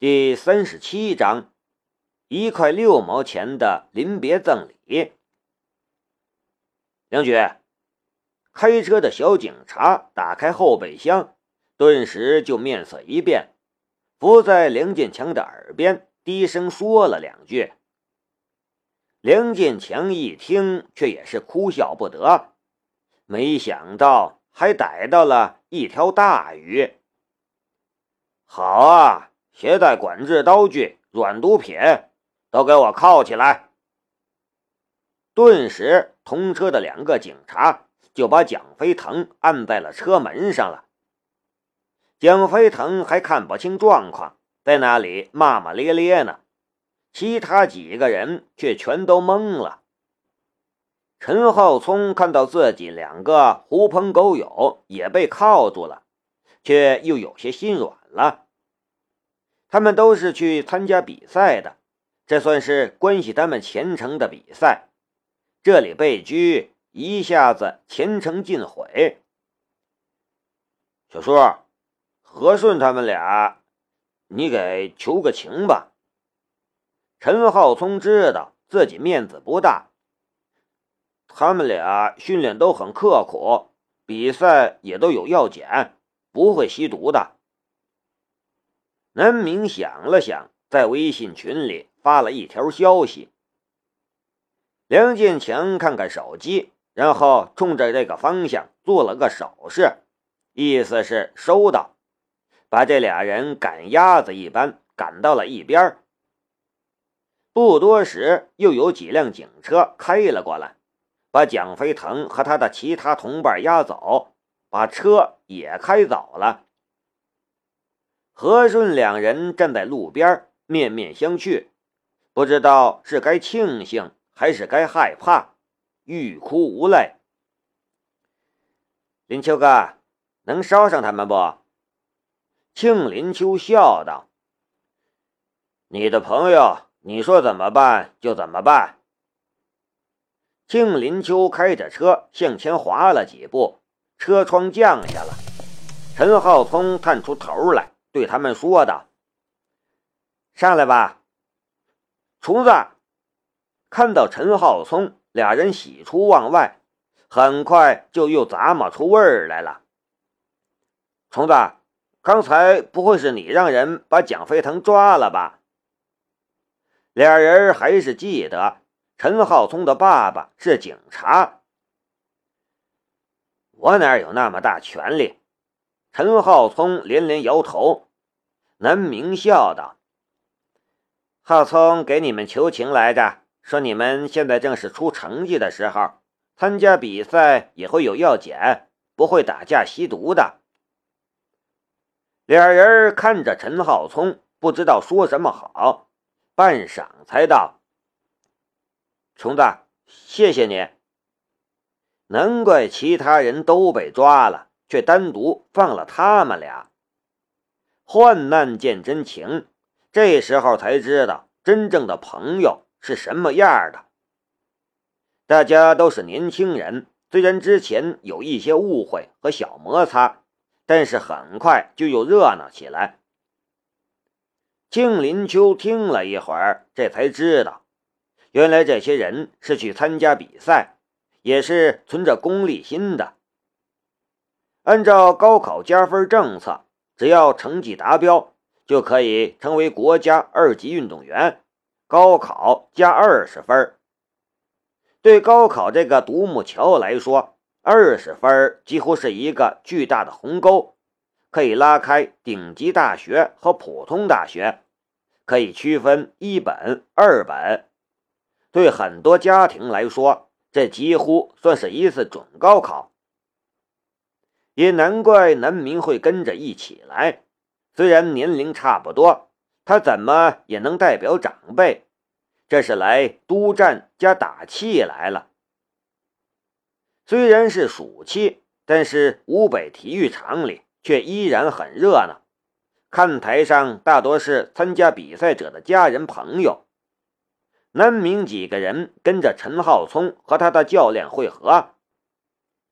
第三十七章，一块六毛钱的临别赠礼。梁局，开车的小警察打开后备箱，顿时就面色一变，伏在梁建强的耳边低声说了两句。梁建强一听，却也是哭笑不得，没想到还逮到了一条大鱼。好啊！携带管制刀具、软毒品，都给我铐起来！顿时，同车的两个警察就把蒋飞腾按在了车门上了。蒋飞腾还看不清状况，在那里骂骂咧咧呢。其他几个人却全都懵了。陈浩聪看到自己两个狐朋狗友也被铐住了，却又有些心软了。他们都是去参加比赛的，这算是关系他们前程的比赛。这里被拘，一下子前程尽毁。小叔，和顺他们俩，你给求个情吧。陈浩聪知道自己面子不大，他们俩训练都很刻苦，比赛也都有药检，不会吸毒的。南明想了想，在微信群里发了一条消息。梁建强看看手机，然后冲着这个方向做了个手势，意思是收到，把这俩人赶鸭子一般赶到了一边。不多时，又有几辆警车开了过来，把蒋飞腾和他的其他同伴押走，把车也开走了。和顺两人站在路边，面面相觑，不知道是该庆幸还是该害怕，欲哭无泪。林秋哥，能捎上他们不？庆林秋笑道：“你的朋友，你说怎么办就怎么办。”庆林秋开着车向前滑了几步，车窗降下了。陈浩聪探出头来。对他们说道：“上来吧，虫子。”看到陈浩聪，俩人喜出望外，很快就又咂摸出味儿来了。虫子，刚才不会是你让人把蒋飞腾抓了吧？俩人还是记得陈浩聪的爸爸是警察。我哪有那么大权力？陈浩聪连连摇头。南明笑道：“浩聪给你们求情来着，说你们现在正是出成绩的时候，参加比赛也会有药检，不会打架吸毒的。”俩人看着陈浩聪，不知道说什么好，半晌才道：“虫子，谢谢你。难怪其他人都被抓了，却单独放了他们俩。”患难见真情，这时候才知道真正的朋友是什么样的。大家都是年轻人，虽然之前有一些误会和小摩擦，但是很快就又热闹起来。庆林秋听了一会儿，这才知道，原来这些人是去参加比赛，也是存着功利心的。按照高考加分政策。只要成绩达标，就可以成为国家二级运动员。高考加二十分，对高考这个独木桥来说，二十分几乎是一个巨大的鸿沟，可以拉开顶级大学和普通大学，可以区分一本、二本。对很多家庭来说，这几乎算是一次准高考。也难怪南明会跟着一起来，虽然年龄差不多，他怎么也能代表长辈，这是来督战加打气来了。虽然是暑期，但是湖北体育场里却依然很热闹，看台上大多是参加比赛者的家人朋友。南明几个人跟着陈浩聪和他的教练会合。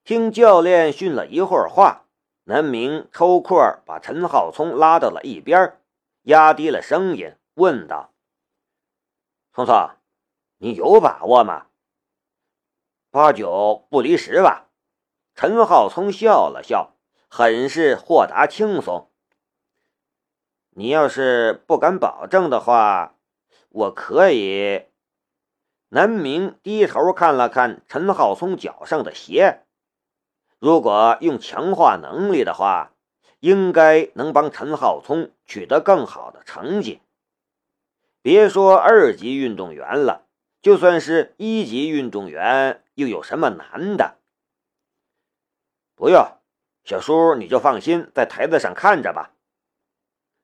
听教练训了一会儿话，南明抽空把陈浩聪拉到了一边，压低了声音问道：“聪聪，你有把握吗？”“八九不离十吧。”陈浩聪笑了笑，很是豁达轻松。“你要是不敢保证的话，我可以。”南明低头看了看陈浩聪脚上的鞋，如果用强化能力的话。应该能帮陈浩聪取得更好的成绩。别说二级运动员了，就算是一级运动员，又有什么难的？不用，小叔你就放心在台子上看着吧。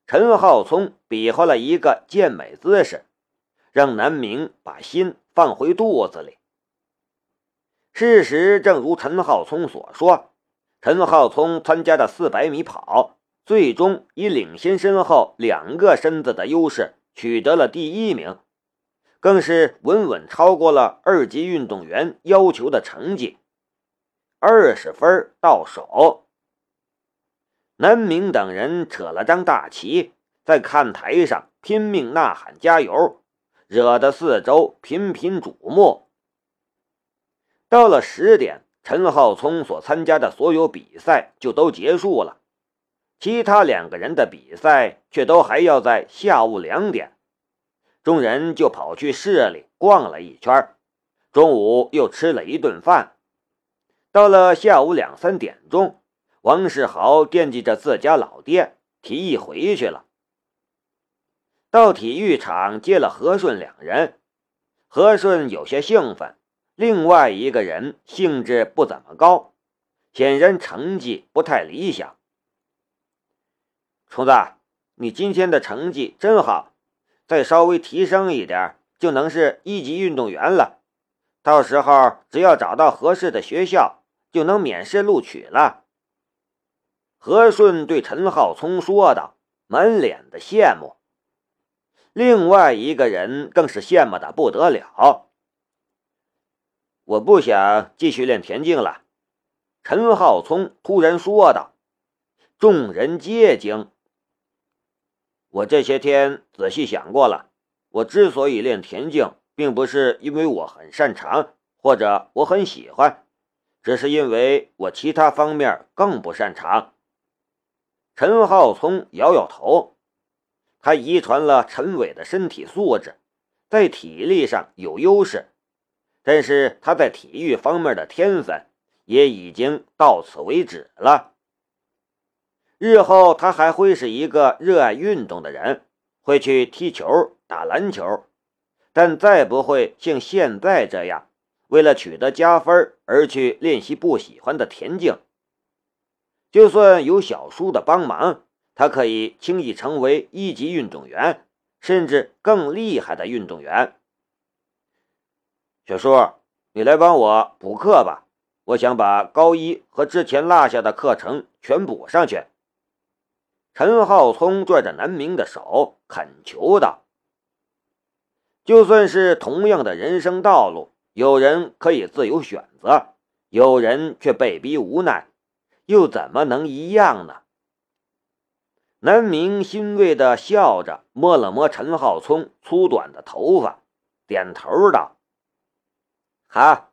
陈浩聪比划了一个健美姿势，让南明把心放回肚子里。事实正如陈浩聪所说。陈浩聪参加的四百米跑，最终以领先身后两个身子的优势取得了第一名，更是稳稳超过了二级运动员要求的成绩，二十分到手。南明等人扯了张大旗，在看台上拼命呐喊加油，惹得四周频频瞩目。到了十点。陈浩聪所参加的所有比赛就都结束了，其他两个人的比赛却都还要在下午两点。众人就跑去市里逛了一圈，中午又吃了一顿饭。到了下午两三点钟，王世豪惦记着自家老爹，提议回去了。到体育场接了何顺两人，何顺有些兴奋。另外一个人兴致不怎么高，显然成绩不太理想。虫子，你今天的成绩真好，再稍微提升一点，就能是一级运动员了。到时候只要找到合适的学校，就能免试录取了。何顺对陈浩聪说道，满脸的羡慕。另外一个人更是羡慕的不得了。我不想继续练田径了，陈浩聪突然说道。众人皆惊。我这些天仔细想过了，我之所以练田径，并不是因为我很擅长或者我很喜欢，只是因为我其他方面更不擅长。陈浩聪摇摇头，他遗传了陈伟的身体素质，在体力上有优势。但是他在体育方面的天分也已经到此为止了。日后他还会是一个热爱运动的人，会去踢球、打篮球，但再不会像现在这样为了取得加分而去练习不喜欢的田径。就算有小叔的帮忙，他可以轻易成为一级运动员，甚至更厉害的运动员。小叔，你来帮我补课吧，我想把高一和之前落下的课程全补上去。陈浩聪拽着南明的手恳求道：“就算是同样的人生道路，有人可以自由选择，有人却被逼无奈，又怎么能一样呢？”南明欣慰的笑着，摸了摸陈浩聪粗短的头发，点头道。好，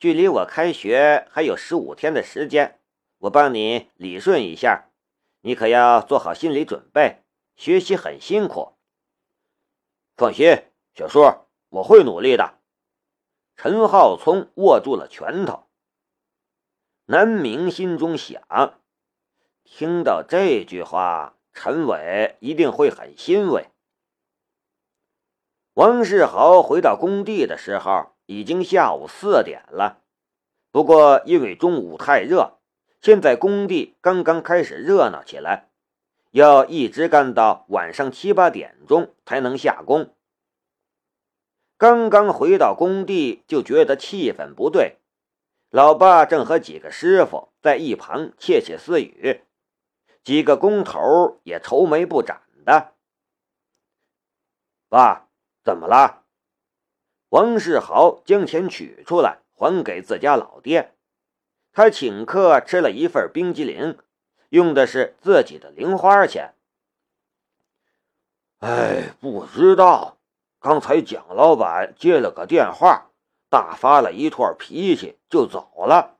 距离我开学还有十五天的时间，我帮你理顺一下，你可要做好心理准备。学习很辛苦，放心，小叔，我会努力的。陈浩聪握住了拳头。南明心中想，听到这句话，陈伟一定会很欣慰。王世豪回到工地的时候。已经下午四点了，不过因为中午太热，现在工地刚刚开始热闹起来，要一直干到晚上七八点钟才能下工。刚刚回到工地就觉得气氛不对，老爸正和几个师傅在一旁窃窃私语，几个工头也愁眉不展的。爸，怎么了？王世豪将钱取出来还给自家老爹，他请客吃了一份冰激凌，用的是自己的零花钱。哎，不知道。刚才蒋老板接了个电话，大发了一通脾气就走了。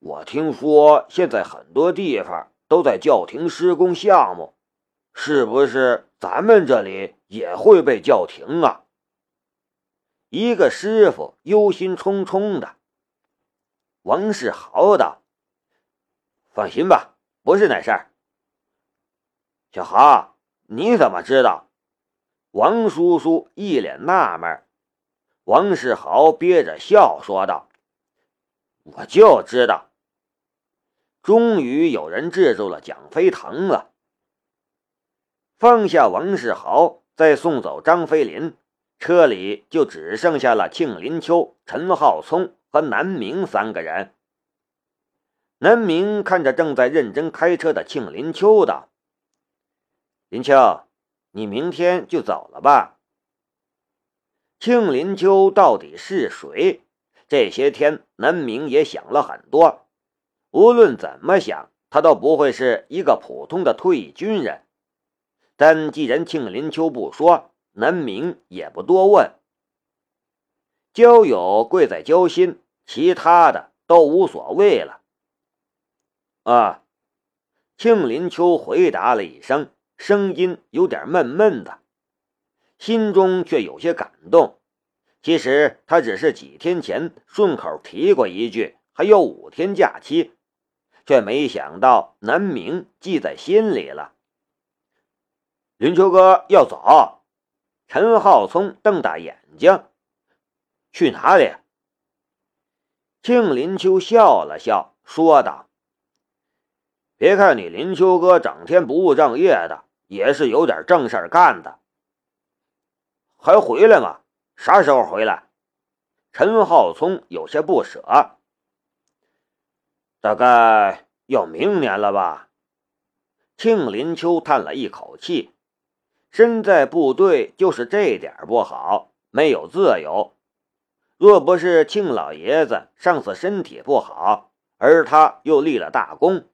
我听说现在很多地方都在叫停施工项目，是不是咱们这里也会被叫停啊？一个师傅忧心忡忡的。王世豪道：“放心吧，不是那事儿。”小豪，你怎么知道？王叔叔一脸纳闷。王世豪憋着笑说道：“我就知道。”终于有人制住了蒋飞腾了。放下王世豪，再送走张飞林，车里就只剩下了庆林秋、陈浩聪和南明三个人。南明看着正在认真开车的庆林秋道：“林秋，你明天就走了吧？”庆林秋到底是谁？这些天，南明也想了很多。无论怎么想，他都不会是一个普通的退役军人。但既然庆林秋不说，南明也不多问。交友贵在交心，其他的都无所谓了。啊，庆林秋回答了一声，声音有点闷闷的，心中却有些感动。其实他只是几天前顺口提过一句，还有五天假期。却没想到南明记在心里了。林秋哥要走，陈浩聪瞪大眼睛：“去哪里？”庆林秋笑了笑，说道：“别看你林秋哥整天不务正业的，也是有点正事干的。还回来吗？啥时候回来？”陈浩聪有些不舍。大概要明年了吧？庆林秋叹了一口气，身在部队就是这点不好，没有自由。若不是庆老爷子上次身体不好，而他又立了大功，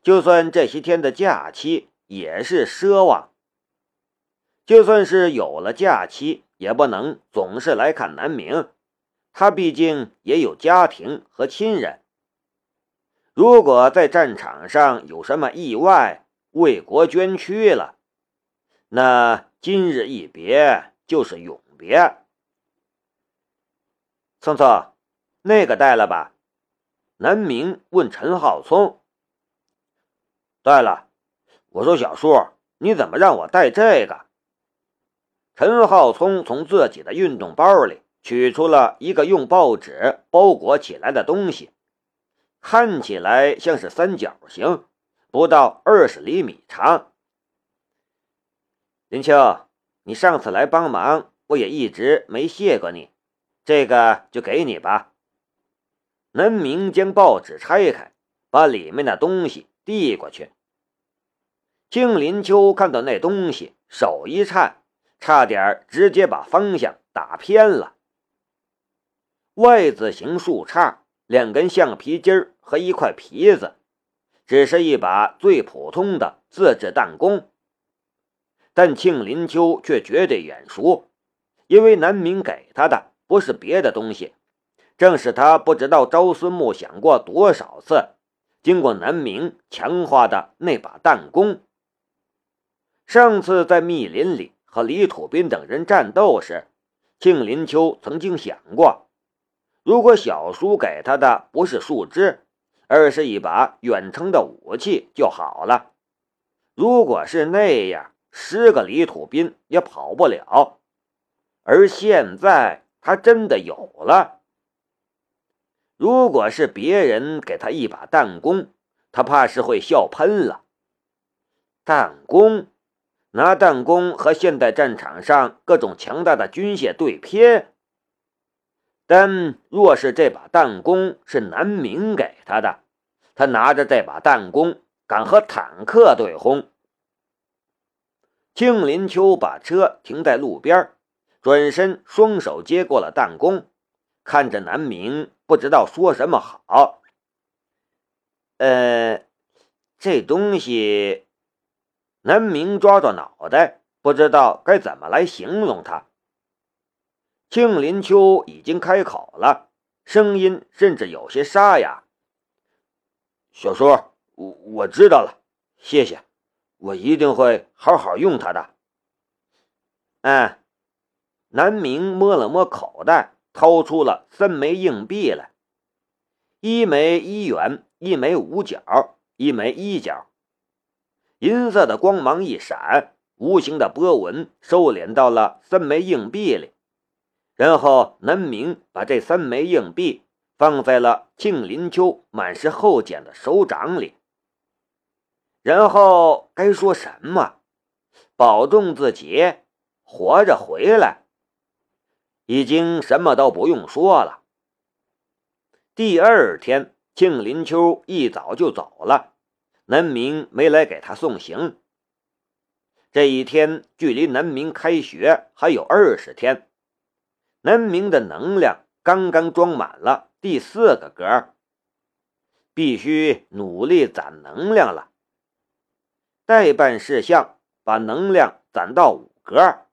就算这些天的假期也是奢望。就算是有了假期，也不能总是来看南明，他毕竟也有家庭和亲人。如果在战场上有什么意外，为国捐躯了，那今日一别就是永别。聪聪，那个带了吧？南明问陈浩聪。带了。我说小叔，你怎么让我带这个？陈浩聪从自己的运动包里取出了一个用报纸包裹起来的东西。看起来像是三角形，不到二十厘米长。林秋，你上次来帮忙，我也一直没谢过你，这个就给你吧。南明将报纸拆开，把里面的东西递过去。庆林秋看到那东西，手一颤，差点直接把方向打偏了。Y 字形树杈。两根橡皮筋和一块皮子，只是一把最普通的自制弹弓。但庆林秋却绝对眼熟，因为南明给他的不是别的东西，正是他不知道朝思暮想过多少次，经过南明强化的那把弹弓。上次在密林里和李土斌等人战斗时，庆林秋曾经想过。如果小叔给他的不是树枝，而是一把远程的武器就好了。如果是那样，十个李土斌也跑不了。而现在他真的有了。如果是别人给他一把弹弓，他怕是会笑喷了。弹弓，拿弹弓和现代战场上各种强大的军械对拼。但若是这把弹弓是南明给他的，他拿着这把弹弓敢和坦克对轰。庆林秋把车停在路边，转身双手接过了弹弓，看着南明，不知道说什么好。呃，这东西，南明抓抓脑袋，不知道该怎么来形容它。庆林秋已经开口了，声音甚至有些沙哑：“小叔，我我知道了，谢谢，我一定会好好用它的。”嗯，南明摸了摸口袋，掏出了三枚硬币来，一枚一元，一枚五角，一枚一角。银色的光芒一闪，无形的波纹收敛到了三枚硬币里，然后南明把这三枚硬币放在了庆林秋满是厚茧的手掌里。然后该说什么？保重自己。活着回来，已经什么都不用说了。第二天，庆林秋一早就走了，南明没来给他送行。这一天距离南明开学还有二十天，南明的能量刚刚装满了第四个格，必须努力攒能量了。代办事项把能量攒到五格